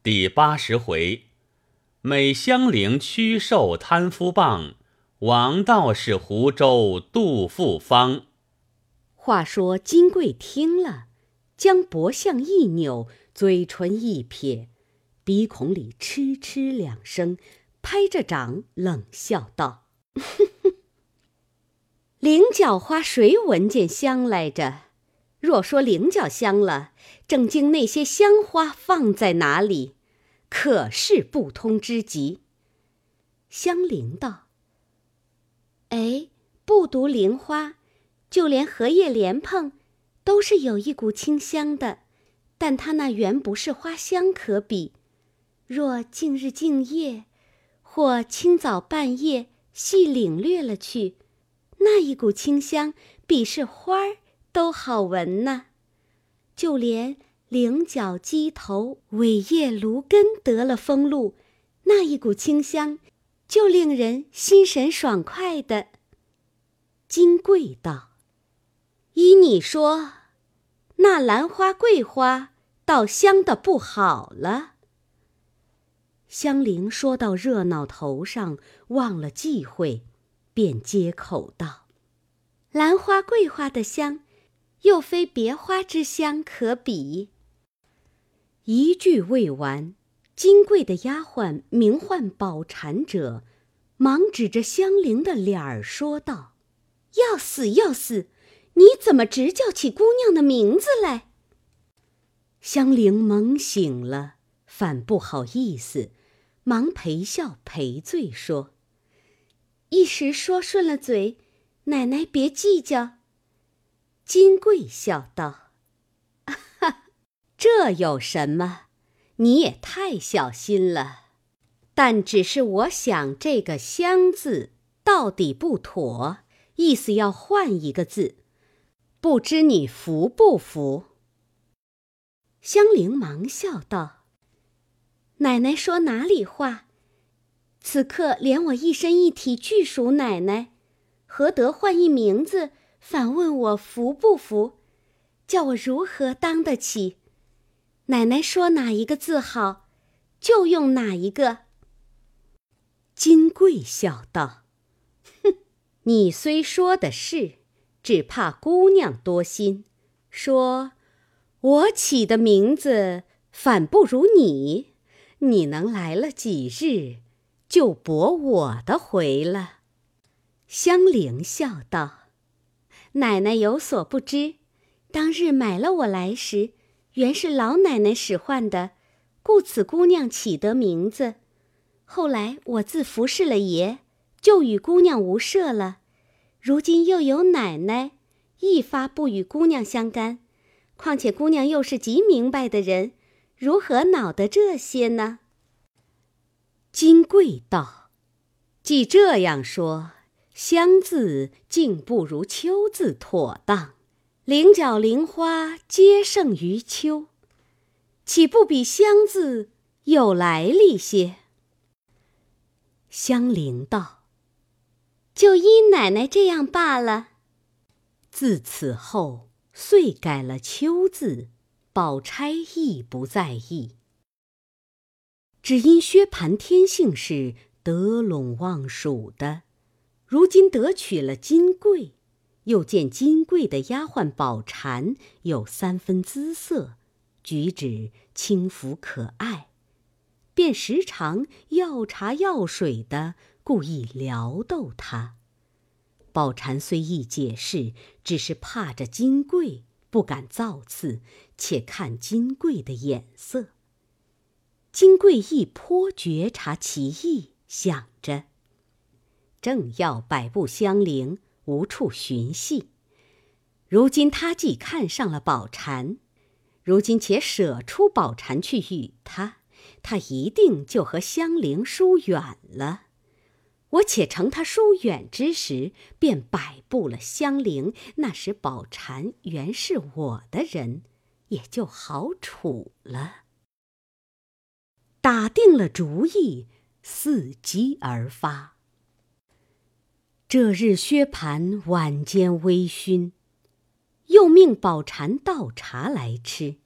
第八十回，美香菱屈受贪夫棒，王道士湖州杜富芳。话说金贵听了，将脖项一扭，嘴唇一撇，鼻孔里嗤嗤两声，拍着掌冷笑道：“ 菱角花谁闻见香来着？若说菱角香了，正经那些香花放在哪里？可是不通之极。”香菱道：“哎，不独菱花。”就连荷叶莲蓬，都是有一股清香的，但它那原不是花香可比。若近日静夜，或清早半夜细领略了去，那一股清香，比是花儿都好闻呢。就连菱角、鸡头、尾叶、芦根得了风露，那一股清香，就令人心神爽快的。金贵道。依你说，那兰花、桂花倒香的不好了。香菱说到热闹头上，忘了忌讳，便接口道：“兰花、桂花的香，又非别花之香可比。”一句未完，金贵的丫鬟名唤宝蟾者，忙指着香菱的脸儿说道：“要死要死！”你怎么直叫起姑娘的名字来？香菱猛醒了，反不好意思，忙陪笑赔罪说：“一时说顺了嘴，奶奶别计较。”金贵笑道：“哈哈，这有什么？你也太小心了。但只是我想这个‘香’字到底不妥，意思要换一个字。”不知你服不服？香菱忙笑道：“奶奶说哪里话？此刻连我一身一体俱属奶奶，何得换一名字？反问我服不服？叫我如何当得起？奶奶说哪一个字好，就用哪一个。”金贵笑道：“哼，你虽说的是。”只怕姑娘多心，说我起的名字反不如你。你能来了几日，就驳我的回了。香菱笑道：“奶奶有所不知，当日买了我来时，原是老奶奶使唤的，故此姑娘起得名字。后来我自服侍了爷，就与姑娘无涉了。”如今又有奶奶，一发不与姑娘相干。况且姑娘又是极明白的人，如何恼得这些呢？金贵道：“既这样说，香字竟不如秋字妥当。菱角、菱花皆胜于秋，岂不比香字有来历些？”香菱道。就依奶奶这样罢了。自此后，遂改了“秋”字，宝钗亦不在意。只因薛蟠天性是得陇望蜀的，如今得娶了金桂，又见金桂的丫鬟宝蟾有三分姿色，举止轻浮可爱，便时常要茶要水的。故意撩逗他。宝蟾虽意解释，只是怕着金桂，不敢造次，且看金贵的眼色。金贵亦颇觉察其意，想，正要摆布香菱，无处寻隙。如今他既看上了宝蟾，如今且舍出宝蟾去与他，他一定就和香菱疏远了。我且乘他疏远之时，便摆布了香菱。那时宝蟾原是我的人，也就好处了。打定了主意，伺机而发。这日薛蟠晚间微醺，又命宝蟾倒茶来吃。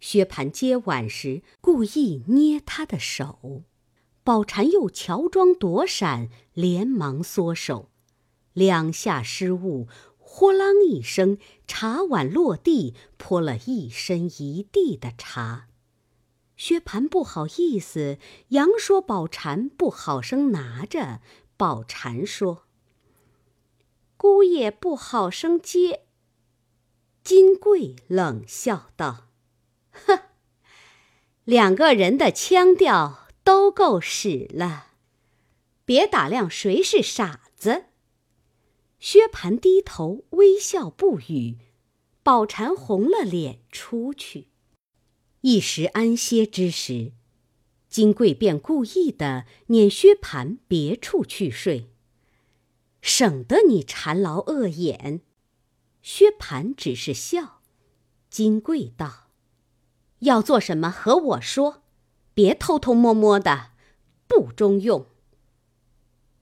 薛蟠接碗时故意捏他的手，宝蟾又乔装躲闪，连忙缩手，两下失误，豁啷一声，茶碗落地，泼了一身一地的茶。薛蟠不好意思，佯说宝蟾不好生拿着。宝蟾说：“姑爷不好生接。”金贵冷笑道：“哼，两个人的腔调都够使了，别打量谁是傻子。”薛蟠低头微笑不语，宝蟾红了脸出去。一时安歇之时，金贵便故意的撵薛蟠别处去睡，省得你馋劳饿眼。薛蟠只是笑。金贵道：“要做什么和我说，别偷偷摸摸的，不中用。”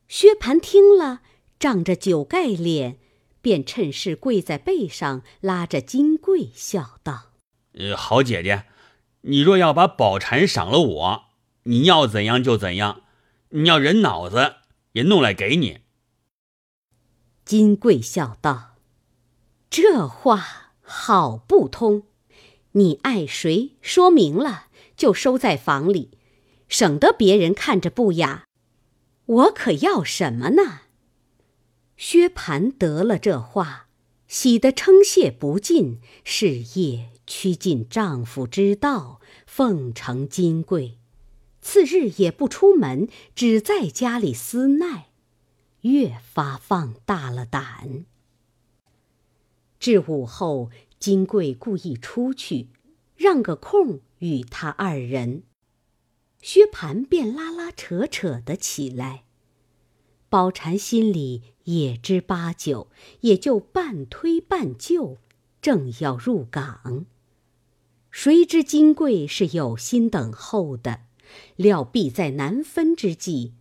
薛蟠听了，仗着酒盖脸，便趁势跪在背上，拉着金贵笑道：“呃，好姐姐。”你若要把宝蟾赏了我，你要怎样就怎样，你要人脑子也弄来给你。金贵笑道：“这话好不通，你爱谁说明了就收在房里，省得别人看着不雅。我可要什么呢？”薛蟠得了这话，喜得称谢不尽，是夜。趋近丈夫之道，奉承金贵，次日也不出门，只在家里思奈，越发放大了胆。至午后，金贵故意出去，让个空与他二人，薛蟠便拉拉扯扯的起来。宝蟾心里也知八九，也就半推半就，正要入港。谁知金贵是有心等候的，料必在难分之际，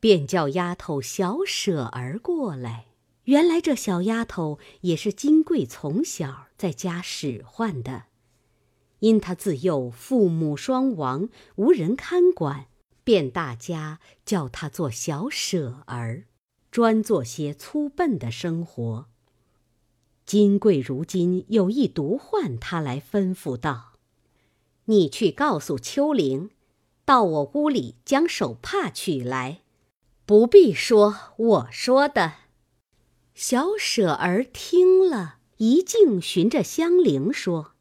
便叫丫头小舍儿过来。原来这小丫头也是金贵从小在家使唤的，因她自幼父母双亡，无人看管，便大家叫她做小舍儿，专做些粗笨的生活。金贵如今有意独唤他来，吩咐道：“你去告诉秋玲，到我屋里将手帕取来，不必说我说的。”小舍儿听了一径寻着香菱说：“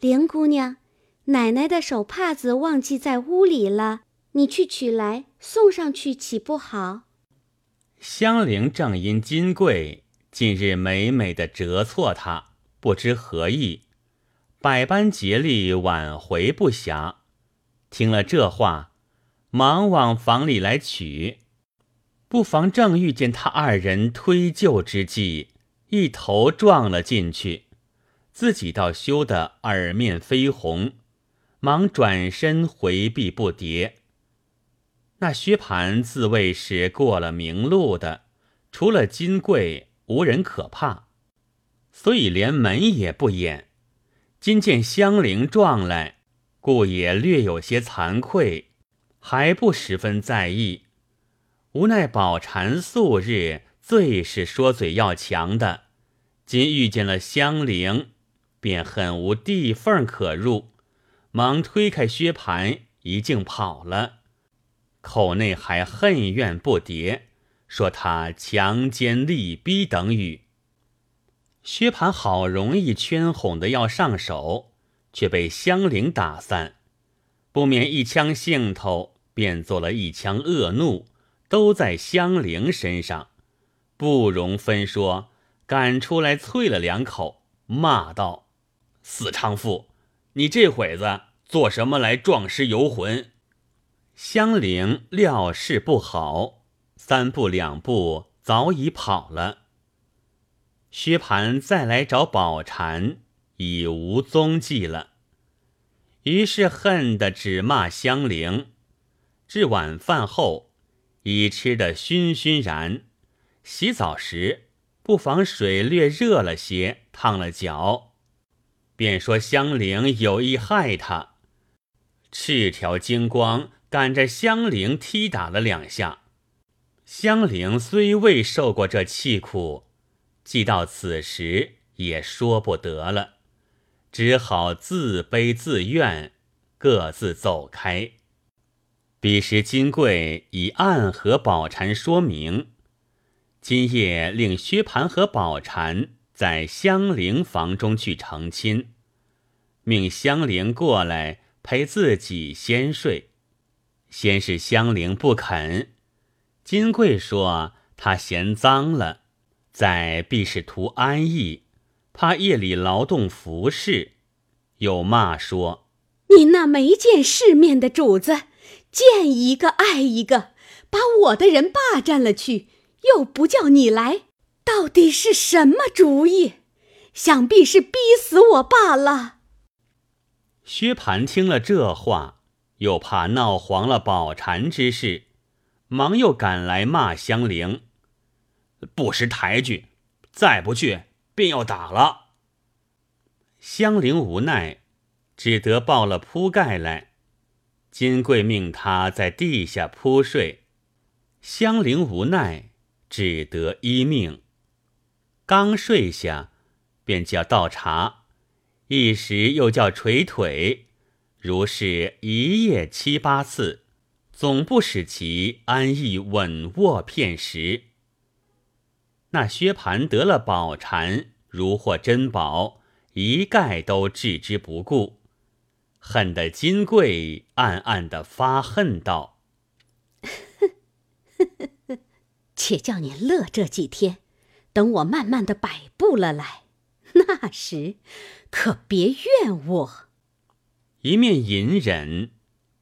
玲姑娘，奶奶的手帕子忘记在屋里了，你去取来送上去，岂不好？”香菱正因金贵。近日美美的折错他，不知何意，百般竭力挽回不暇。听了这话，忙往房里来取，不妨正遇见他二人推就之际，一头撞了进去，自己倒羞得耳面绯红，忙转身回避不迭。那薛蟠自谓是过了明路的，除了金贵。无人可怕，所以连门也不掩。今见香菱撞来，故也略有些惭愧，还不十分在意。无奈宝蟾素日最是说嘴要强的，今遇见了香菱，便很无地缝可入，忙推开薛蟠，一径跑了，口内还恨怨不迭。说他强奸利逼等语，薛蟠好容易圈哄的要上手，却被香菱打散，不免一腔兴头，便做了一腔恶怒，都在香菱身上，不容分说，赶出来啐了两口，骂道：“死娼妇，你这会子做什么来撞尸游魂？”香菱料事不好。三步两步，早已跑了。薛蟠再来找宝蟾，已无踪迹了。于是恨得只骂香菱。至晚饭后，已吃得醺醺然。洗澡时，不妨水略热了些，烫了脚，便说香菱有意害他，赤条金光赶着香菱踢打了两下。香菱虽未受过这气苦，既到此时也说不得了，只好自悲自怨，各自走开。彼时金贵已暗和宝蟾说明，今夜令薛蟠和宝蟾。在香菱房中去成亲，命香菱过来陪自己先睡。先是香菱不肯，金贵说她嫌脏了，在必是图安逸，怕夜里劳动服侍。又骂说：“你那没见世面的主子，见一个爱一个，把我的人霸占了去，又不叫你来。”到底是什么主意？想必是逼死我罢了。薛蟠听了这话，又怕闹黄了宝蟾之事，忙又赶来骂香菱，不识抬举，再不去便要打了。香菱无奈，只得抱了铺盖来。金贵命他在地下铺睡，香菱无奈，只得依命。刚睡下，便叫倒茶，一时又叫捶腿，如是一夜七八次，总不使其安逸稳卧片时。那薛蟠得了宝蟾，如获珍宝，一概都置之不顾，恨得金贵暗暗的发恨道：“且叫你乐这几天。”等我慢慢的摆布了来，那时可别怨我。一面隐忍，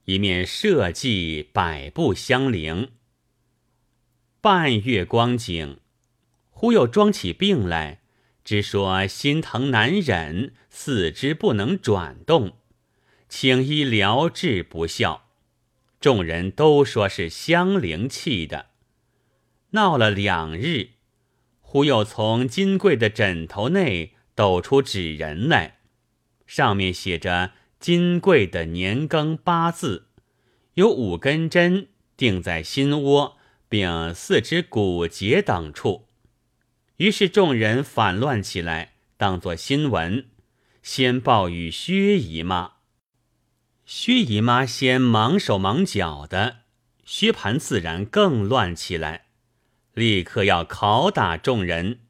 一面设计摆布香菱。半月光景，忽又装起病来，只说心疼难忍，四肢不能转动，请医疗治不效。众人都说是香菱气的，闹了两日。忽又从金贵的枕头内抖出纸人来，上面写着金贵的年庚八字，有五根针钉在心窝，并四肢骨节等处。于是众人反乱起来，当作新闻，先报与薛姨妈。薛姨妈先忙手忙脚的，薛蟠自然更乱起来。立刻要拷打众人。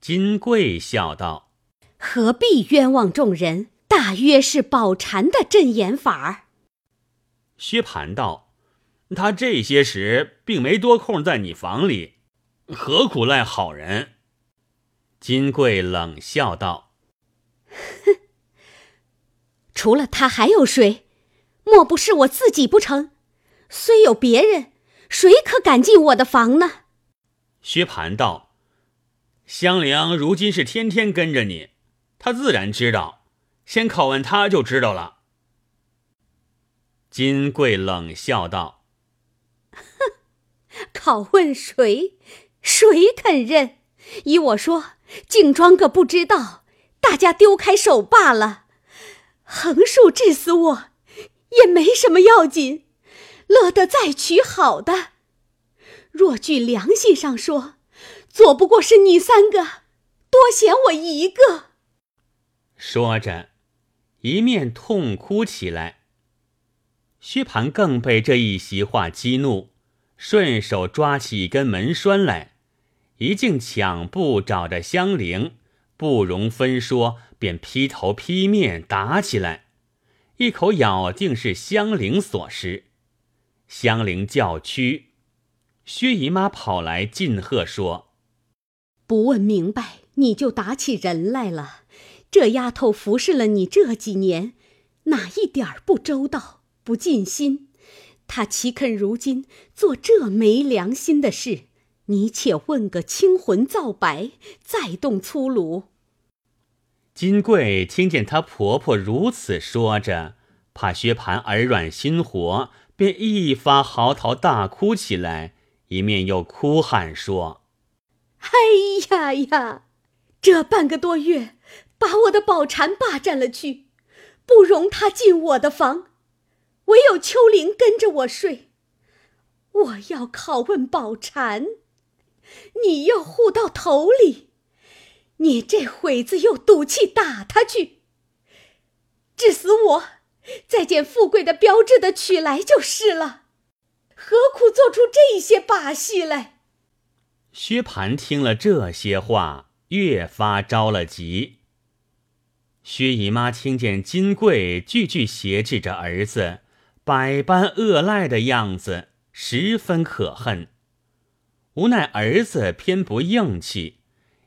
金贵笑道：“何必冤枉众人？大约是宝蟾的阵眼法儿。”薛蟠道：“他这些时并没多空在你房里，何苦赖好人？”金贵冷笑道：“哼，除了他还有谁？莫不是我自己不成？虽有别人，谁可敢进我的房呢？”薛蟠道：“香菱如今是天天跟着你，他自然知道。先拷问他就知道了。”金贵冷笑道：“哼，拷问谁？谁肯认？依我说，竟装个不知道，大家丢开手罢了。横竖治死我，也没什么要紧，乐得再娶好的。”若据良心上说，做不过是你三个，多嫌我一个。说着，一面痛哭起来。薛蟠更被这一席话激怒，顺手抓起一根门栓来，一径抢步找着香菱，不容分说，便劈头劈面打起来，一口咬定是香菱所施。香菱叫屈。薛姨妈跑来进贺说：“不问明白，你就打起人来了。这丫头服侍了你这几年，哪一点不周到、不尽心？她岂肯如今做这没良心的事？你且问个清魂皂白，再动粗鲁。”金贵听见她婆婆如此说着，怕薛蟠耳软心活，便一发嚎啕大哭起来。一面又哭喊说：“哎呀呀，这半个多月把我的宝蟾霸占了去，不容他进我的房，唯有秋玲跟着我睡。我要拷问宝蟾，你又护到头里，你这会子又赌气打他去，致死我，再捡富贵的标志的取来就是了，何苦做出这些把戏来？薛蟠听了这些话，越发着了急。薛姨妈听见金贵句句挟制着儿子，百般恶赖的样子，十分可恨。无奈儿子偏不硬气，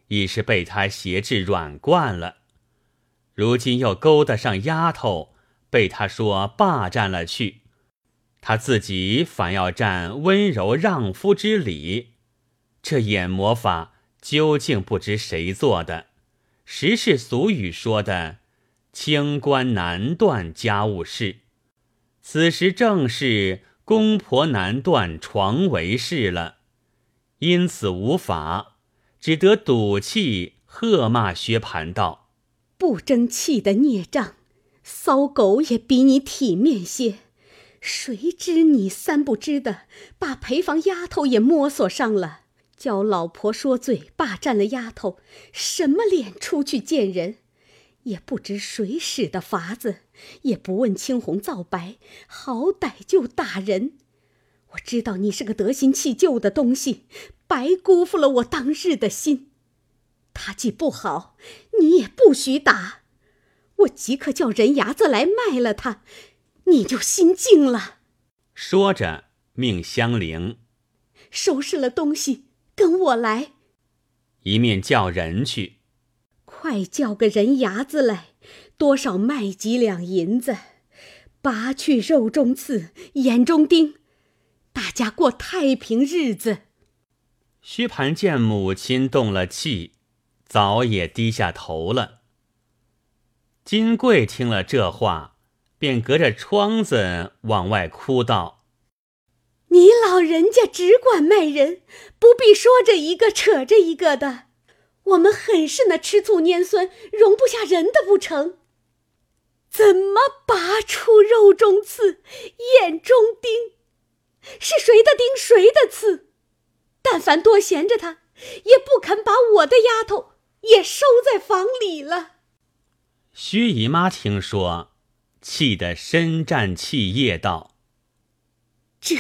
已是被他挟制软惯了。如今又勾搭上丫头，被他说霸占了去，他自己反要占温柔让夫之理，这眼魔法究竟不知谁做的。实是俗语说的“清官难断家务事”，此时正是公婆难断床为事了，因此无法，只得赌气喝骂薛蟠道：“不争气的孽障，骚狗也比你体面些。谁知你三不知的，把陪房丫头也摸索上了。”叫老婆说罪，霸占了丫头，什么脸出去见人？也不知谁使的法子，也不问青红皂白，好歹就打人。我知道你是个得心弃旧的东西，白辜负了我当日的心。他既不好，你也不许打。我即刻叫人牙子来卖了他，你就心静了。说着，命香菱收拾了东西。跟我来，一面叫人去，快叫个人牙子来，多少卖几两银子，拔去肉中刺，眼中钉，大家过太平日子。薛蟠见母亲动了气，早也低下头了。金贵听了这话，便隔着窗子往外哭道。你老人家只管卖人，不必说着一个扯着一个的。我们很是那吃醋拈酸，容不下人的不成？怎么拔出肉中刺，眼中钉？是谁的钉，谁的刺？但凡多闲着他，也不肯把我的丫头也收在房里了。薛姨妈听说，气得深战气噎道：“这。”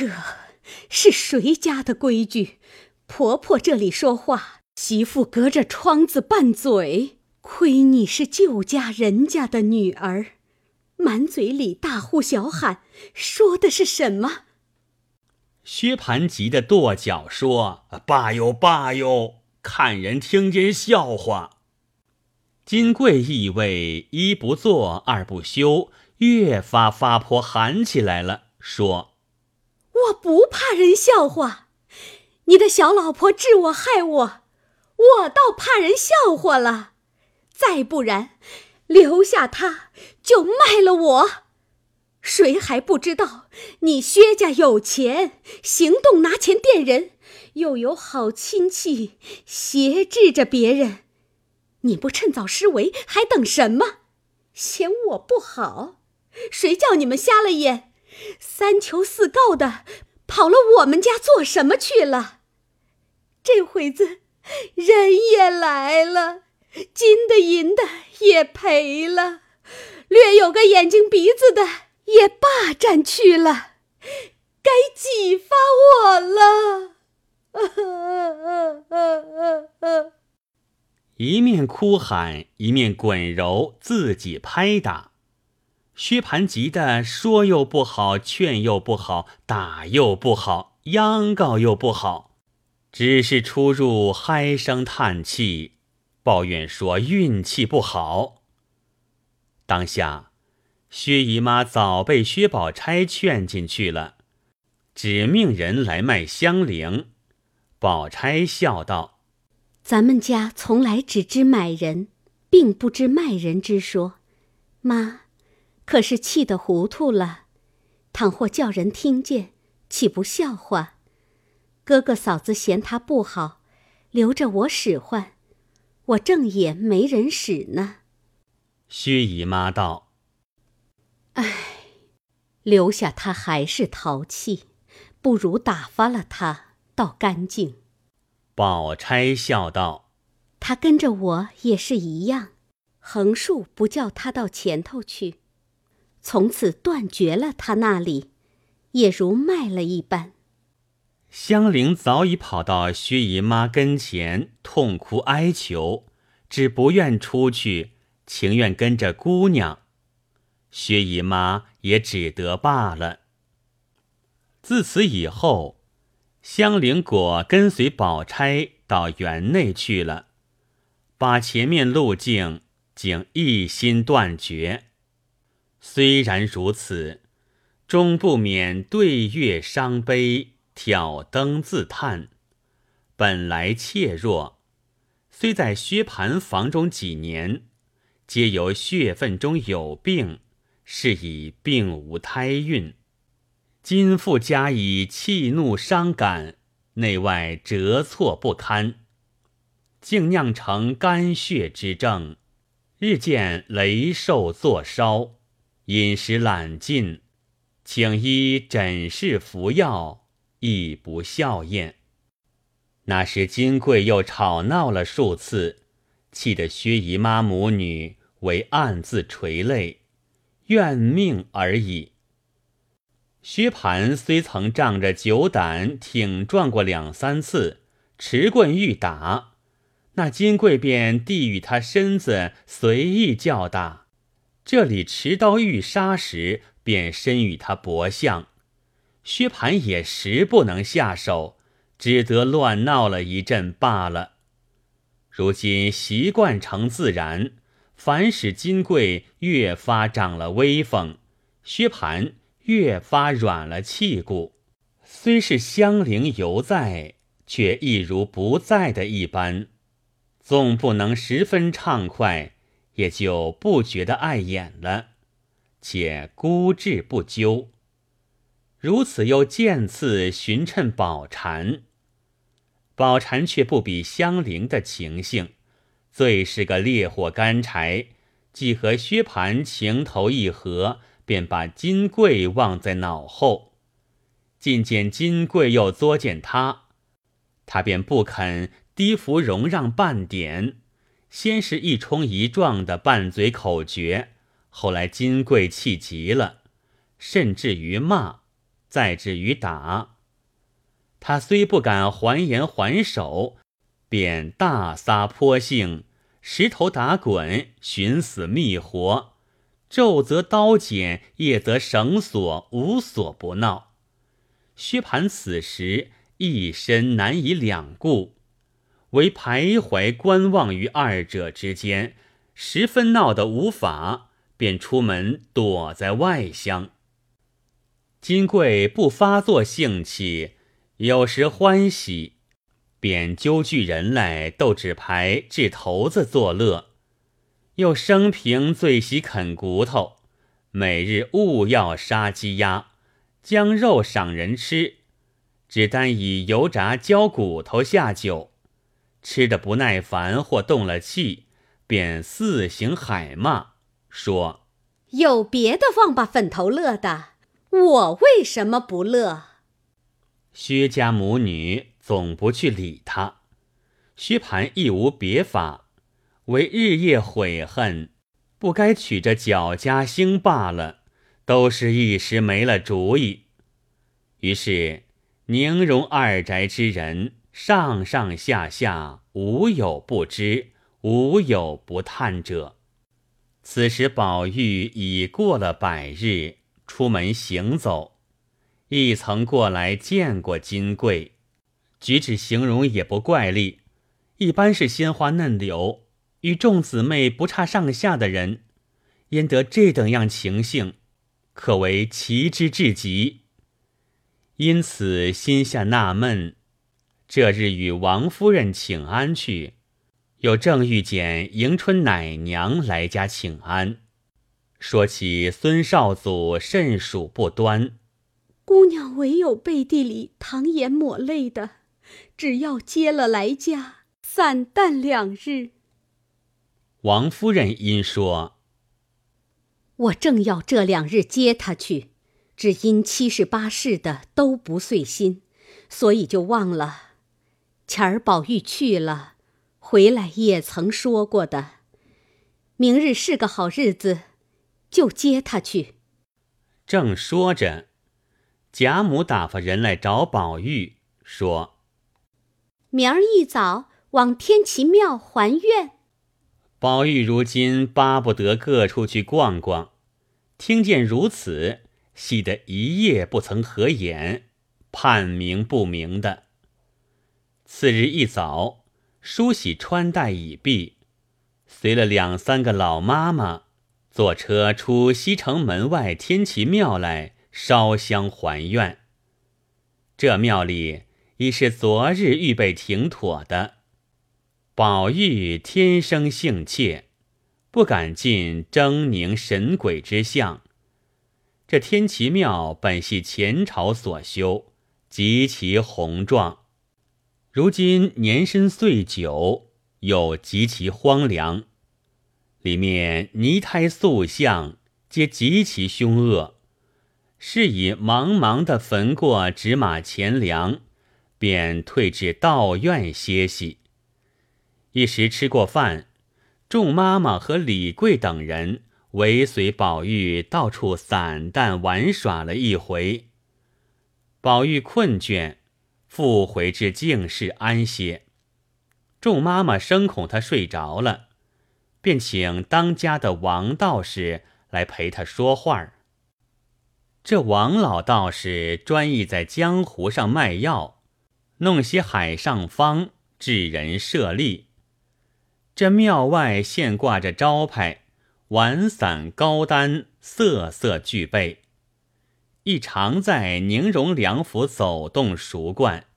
是谁家的规矩？婆婆这里说话，媳妇隔着窗子拌嘴。亏你是旧家人家的女儿，满嘴里大呼小喊，说的是什么？薛蟠急得跺脚说：“罢哟罢哟，看人听见笑话。”金贵意味一不做二不休，越发发泼喊起来了，说。我不怕人笑话，你的小老婆治我害我，我倒怕人笑话了。再不然，留下他就卖了我。谁还不知道你薛家有钱，行动拿钱垫人，又有好亲戚挟制着别人？你不趁早施为，还等什么？嫌我不好？谁叫你们瞎了眼？三求四告的，跑了我们家做什么去了？这会子人也来了，金的银的也赔了，略有个眼睛鼻子的也霸占去了，该几发我了？一面哭喊，一面滚揉，自己拍打。薛蟠急得说又不好，劝又不好，打又不好，央告又不好，只是出入唉声叹气，抱怨说运气不好。当下，薛姨妈早被薛宝钗劝进去了，只命人来卖香菱。宝钗笑道：“咱们家从来只知买人，并不知卖人之说，妈。”可是气得糊涂了，倘或叫人听见，岂不笑话？哥哥嫂子嫌他不好，留着我使唤，我正也没人使呢。薛姨妈道：“唉，留下他还是淘气，不如打发了他，倒干净。”宝钗笑道：“他跟着我也是一样，横竖不叫他到前头去，从此断绝了他那里，也如卖了一般。”香菱早已跑到薛姨妈跟前，痛哭哀求，只不愿出去，情愿跟着姑娘。薛姨妈也只得罢了。自此以后，香菱果跟随宝钗到园内去了，把前面路径竟一心断绝。虽然如此，终不免对月伤悲。挑灯自叹，本来怯弱，虽在薛蟠房中几年，皆由血分中有病，是以并无胎孕。今复加以气怒伤感，内外折挫不堪，竟酿成肝血之症，日渐雷瘦作烧，饮食懒进，请医诊室服药。亦不笑靥。那时金贵又吵闹了数次，气得薛姨妈母女为暗自垂泪，怨命而已。薛蟠虽曾仗着酒胆挺撞过两三次，持棍欲打，那金贵便递与他身子随意叫打；这里持刀欲杀时，便伸与他搏相。薛蟠也实不能下手，只得乱闹了一阵罢了。如今习惯成自然，反使金贵越发长了威风，薛蟠越发软了气骨。虽是香菱犹在，却亦如不在的一般。纵不能十分畅快，也就不觉得碍眼了，且孤志不究。如此又渐次寻趁宝蟾，宝蟾却不比香菱的情性，最是个烈火干柴。既和薛蟠情投意合，便把金贵忘在脑后。近见金贵又作践他，他便不肯低服容让半点。先是一冲一撞的拌嘴口诀，后来金贵气急了，甚至于骂。再至于打，他虽不敢还言还手，便大撒泼性，石头打滚，寻死觅活，昼则刀剪，夜则绳索，无所不闹。薛蟠此时一身难以两顾，唯徘徊观望于二者之间，十分闹得无法，便出门躲在外乡。金贵不发作兴起，有时欢喜，便揪聚人来斗纸牌、掷骰子作乐；又生平最喜啃骨头，每日务要杀鸡鸭，将肉赏人吃，只单以油炸焦骨头下酒，吃的不耐烦或动了气，便四行海骂，说：“有别的王八粉头乐的。”我为什么不乐？薛家母女总不去理他，薛蟠亦无别法，唯日夜悔恨，不该娶这脚家兴罢了，都是一时没了主意。于是宁荣二宅之人上上下下无有不知，无有不叹者。此时宝玉已过了百日。出门行走，亦曾过来见过金贵，举止形容也不怪丽，一般是鲜花嫩柳，与众姊妹不差上下的人，焉得这等样情性，可谓奇之至极。因此心下纳闷，这日与王夫人请安去，又正遇见迎春奶娘来家请安。说起孙少祖甚属不端，姑娘唯有背地里淌眼抹泪的，只要接了来家，散淡两日。王夫人因说：“我正要这两日接他去，只因七十八事的都不遂心，所以就忘了。前儿宝玉去了，回来也曾说过的。明日是个好日子，就接他去。正说着，贾母打发人来找宝玉，说：“明儿一早往天齐庙还愿。”宝玉如今巴不得各处去逛逛，听见如此，喜得一夜不曾合眼，盼明不明的。次日一早，梳洗穿戴已毕，随了两三个老妈妈，坐车出西城门外天齐庙来烧香还愿。这庙里已是昨日预备停妥的。宝玉天生性怯，不敢进狰狞神鬼之相。这天齐庙本系前朝所修，极其宏壮，如今年深岁久，又极其荒凉。里面泥胎塑像皆极其凶恶，是以茫茫的焚过纸马钱粮，便退至道院歇息。一时吃过饭，众妈妈和李贵等人尾随宝玉到处散淡玩耍了一回。宝玉困倦，复回至静室安歇。众妈妈生恐他睡着了，便请当家的王道士来陪他说话这王老道士专意在江湖上卖药，弄些海上方，治人设利。这庙外现挂着招牌，碗散高单，色色俱备。一常在宁荣两府走动熟惯，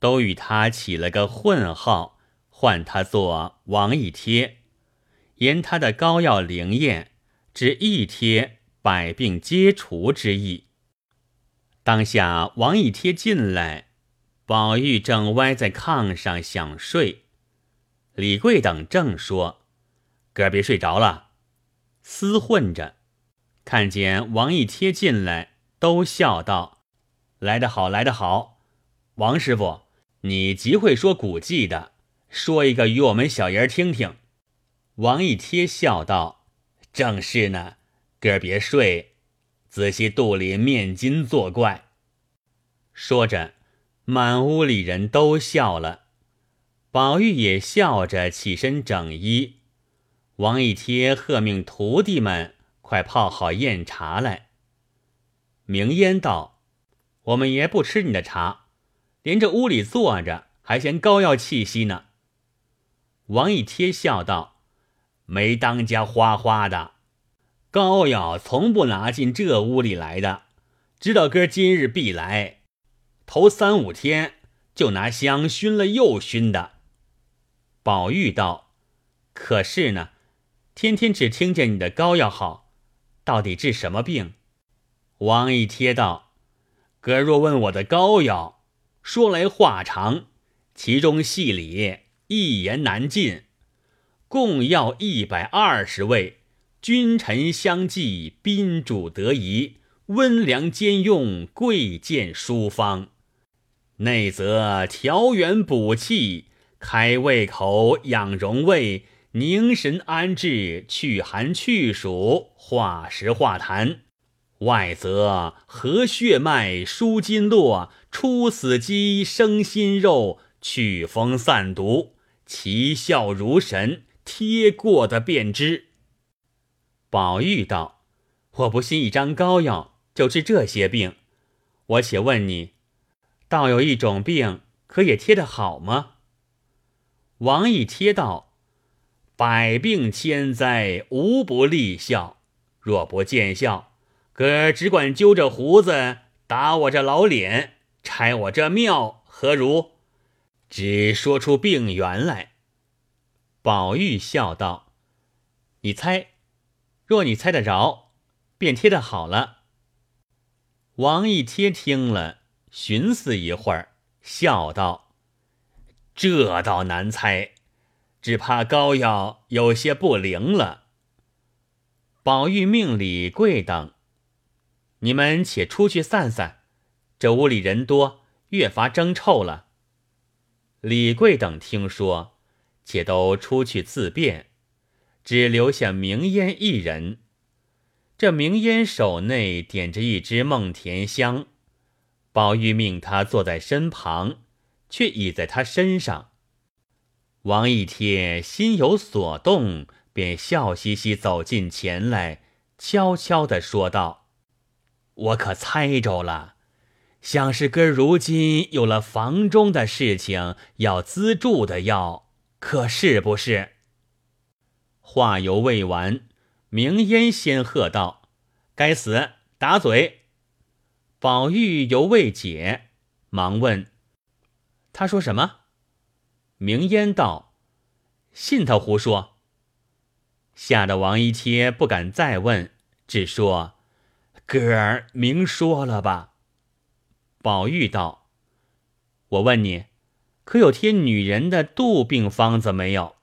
都与他起了个混号，唤他做王一贴，言他的膏药灵验，只一贴百病皆除之意。当下王一贴进来，宝玉正歪在炕上想睡。李贵等正说：“哥儿别睡着了。”厮混着，看见王一贴进来，都笑道：“来得好，来得好！王师傅，你极会说古迹的，说一个与我们小爷儿听听。”王一贴笑道：“正是呢，哥儿别睡，仔细肚里面筋作怪。”说着，满屋里人都笑了。宝玉也笑着起身整衣，王一贴喝命徒弟们快泡好宴茶来。明烟道：“我们爷不吃你的茶，连着屋里坐着还嫌膏药气息呢。”王一贴笑道：“没当家花花的，膏药从不拿进这屋里来的。知道哥今日必来，头三五天就拿香熏了又熏的。”宝玉道：“可是呢，天天只听见你的膏药好，到底治什么病？”王一贴道：“哥若问我的膏药，说来话长，其中细理一言难尽。共要一百二十味，君臣相济，宾主得宜，温凉兼用，贵贱殊方。内则调元补气。”开胃口，养荣胃，凝神安志，去寒去暑，化食化痰；外则和血脉，舒筋络，出死肌，生新肉，祛风散毒，奇效如神。贴过的便知。宝玉道：“我不信一张膏药就治这些病，我且问你，倒有一种病，可也贴得好吗？”王一贴道：“百病千灾无不利效，若不见效，哥只管揪着胡子打我这老脸，拆我这庙，何如？只说出病源来。”宝玉笑道：“你猜，若你猜得着，便贴的好了。”王一贴听了，寻思一会儿，笑道。这倒难猜，只怕膏药有些不灵了。宝玉命李贵等：“你们且出去散散，这屋里人多，越发争臭了。”李贵等听说，且都出去自便，只留下明烟一人。这明烟手内点着一支梦田香，宝玉命他坐在身旁，却倚在他身上。王一贴心有所动。便笑嘻嘻走近前来，悄悄地说道：“我可猜着了，想是哥如今有了房中的事情要资助的要，可是不是？”话犹未完，明烟先喝道：“该死，打嘴！”宝玉犹未解，忙问：“他说什么？”明烟道：“信他胡说。”吓得王一贴不敢再问，只说：“哥儿明说了吧。”宝玉道：“我问你，可有贴女人的肚病方子没有？”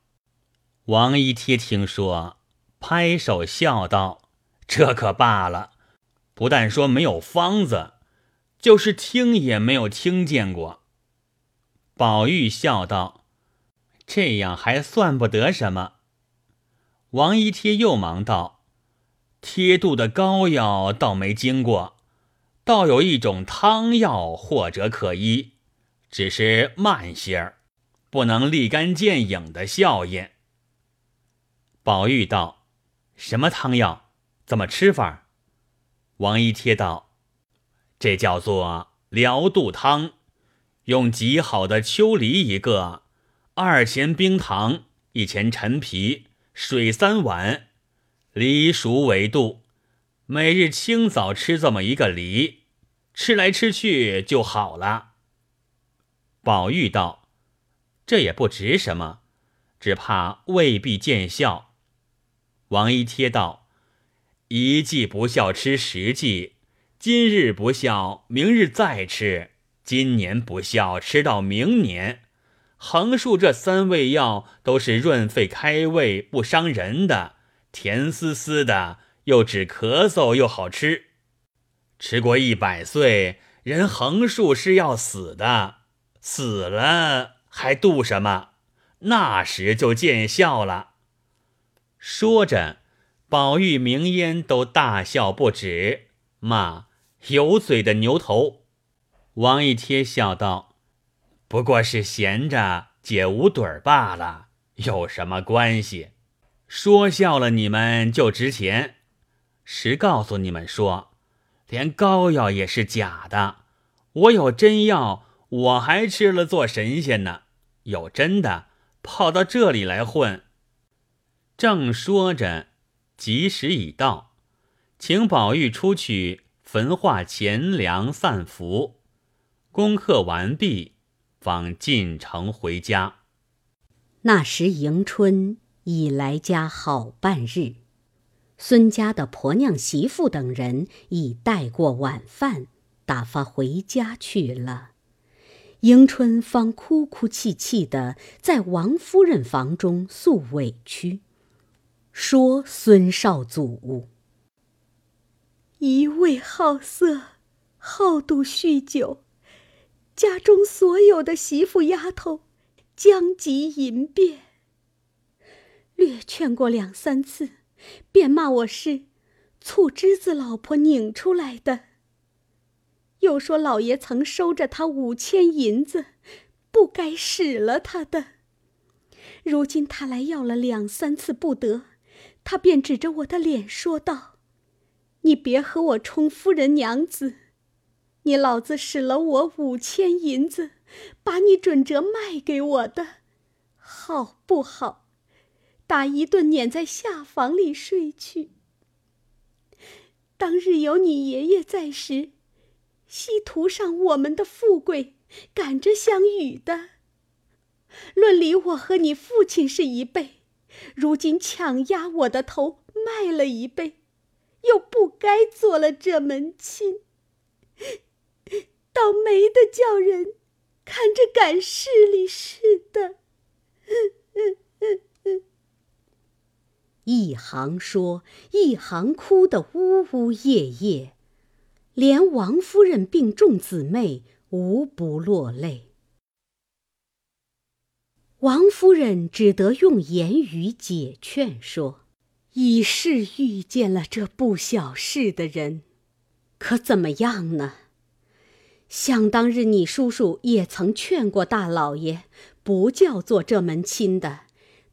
王一贴听说，拍手笑道：“这可罢了，不但说没有方子，就是听也没有听见过。”宝玉笑道：“这样还算不得什么。”王一贴又忙道：“贴肚的膏药倒没经过，倒有一种汤药或者可医，只是慢些儿，不能立竿见影的效应。”宝玉道：“什么汤药？怎么吃法？”王一贴道：“这叫做疗肚汤，用极好的秋梨一个，二钱冰糖，一钱陈皮。”水三碗，梨熟为度。每日清早吃这么一个梨，吃来吃去就好了。宝玉道：“这也不值什么，只怕未必见效。”王一贴道：“一季不效吃十季，今日不效，明日再吃；今年不效，吃到明年。”横竖这三味药都是润肺开胃、不伤人的，甜丝丝的，又止咳嗽又好吃。吃过一百岁人，横竖是要死的，死了还度什么？那时就见效了。说着，宝玉、明烟都大笑不止，骂有嘴的牛头。王一贴笑道。不过是闲着解无盹儿罢了，有什么关系？说笑了你们就值钱。实告诉你们说，连膏药也是假的。我有真药，我还吃了做神仙呢。有真的，跑到这里来混。正说着，吉时已到，请宝玉出去焚化钱粮散福，功课完毕。方进城回家。那时迎春已来家好半日，孙家的婆娘、媳妇等人已带过晚饭，打发回家去了。迎春方哭哭泣泣的在王夫人房中诉委屈，说孙少祖一味好色，好赌酗酒。家中所有的媳妇丫头，将及淫变。略劝过两三次，便骂我是醋汁子老婆拧出来的。又说老爷曾收着他五千银子，不该使了他的。如今他来要了两三次不得，他便指着我的脸说道：“你别和我充夫人娘子。”你老子使了我五千银子，把你准折卖给我的，好不好？打一顿撵在下房里睡去。当日有你爷爷在时，西图上我们的富贵，赶着相与的。论理，我和你父亲是一辈，如今强压我的头，卖了一辈，又不该做了这门亲。倒霉的叫人看着赶势利似的。一行说，一行哭得呜呜咽咽，连王夫人病重姊妹无不落泪。王夫人只得用言语解劝说：“已是遇见了这不小事的人，可怎么样呢？想当日你叔叔也曾劝过大老爷，不叫做这门亲的，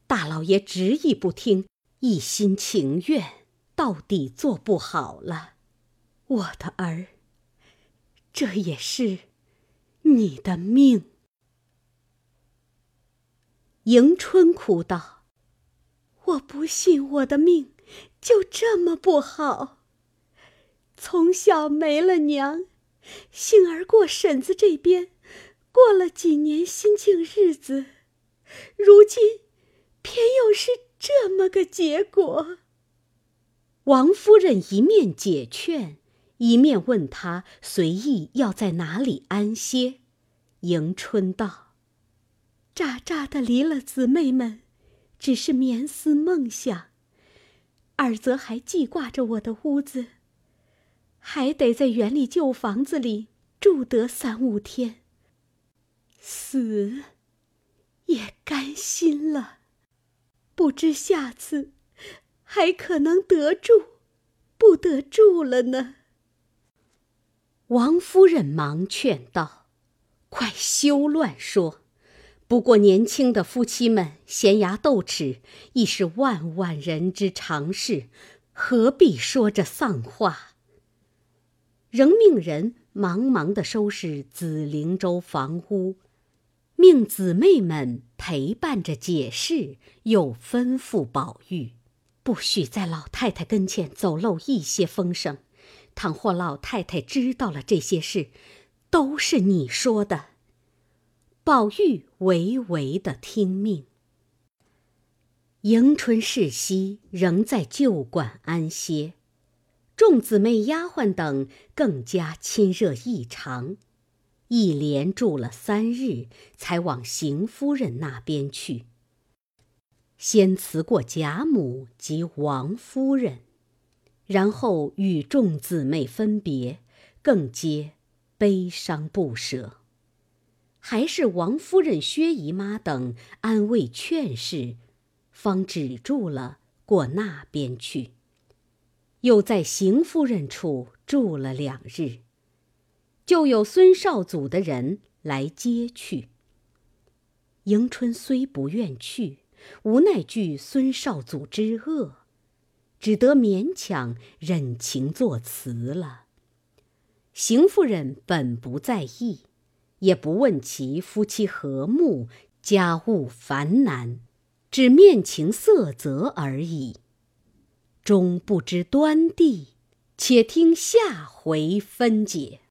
大老爷执意不听，一心情愿，到底做不好了。我的儿，这也是你的命。”迎春哭道：“我不信我的命就这么不好。从小没了娘，幸而过婶子这边，过了几年心境日子，如今偏又是这么个结果。”王夫人一面解劝，一面问他随意要在哪里安歇。迎春道。乍乍的离了姊妹们，只是眠思梦想；二则还记挂着我的屋子，还得在园里旧房子里住得三五天。死也甘心了，不知下次还可能得住，不得住了呢。王夫人忙劝道：“快休乱说。”不过年轻的夫妻们闲牙斗齿，亦是万万人之常事，何必说这丧话？仍命人忙忙的收拾紫灵洲房屋，命姊妹们陪伴着解释，又吩咐宝玉，不许在老太太跟前走漏一些风声。倘或老太太知道了这些事，都是你说的。宝玉唯唯的听命。迎春逝夕，仍在旧馆安歇，众姊妹丫鬟等更加亲热异常，一连住了三日，才往邢夫人那边去。先辞过贾母及王夫人，然后与众姊妹分别，更皆悲伤不舍。还是王夫人、薛姨妈等安慰劝示，方止住了过那边去。又在邢夫人处住了两日，就有孙少祖的人来接去。迎春虽不愿去，无奈惧孙少祖之恶，只得勉强忍情作词了。邢夫人本不在意。也不问其夫妻和睦，家务繁难，只面情色泽而已。终不知端地，且听下回分解。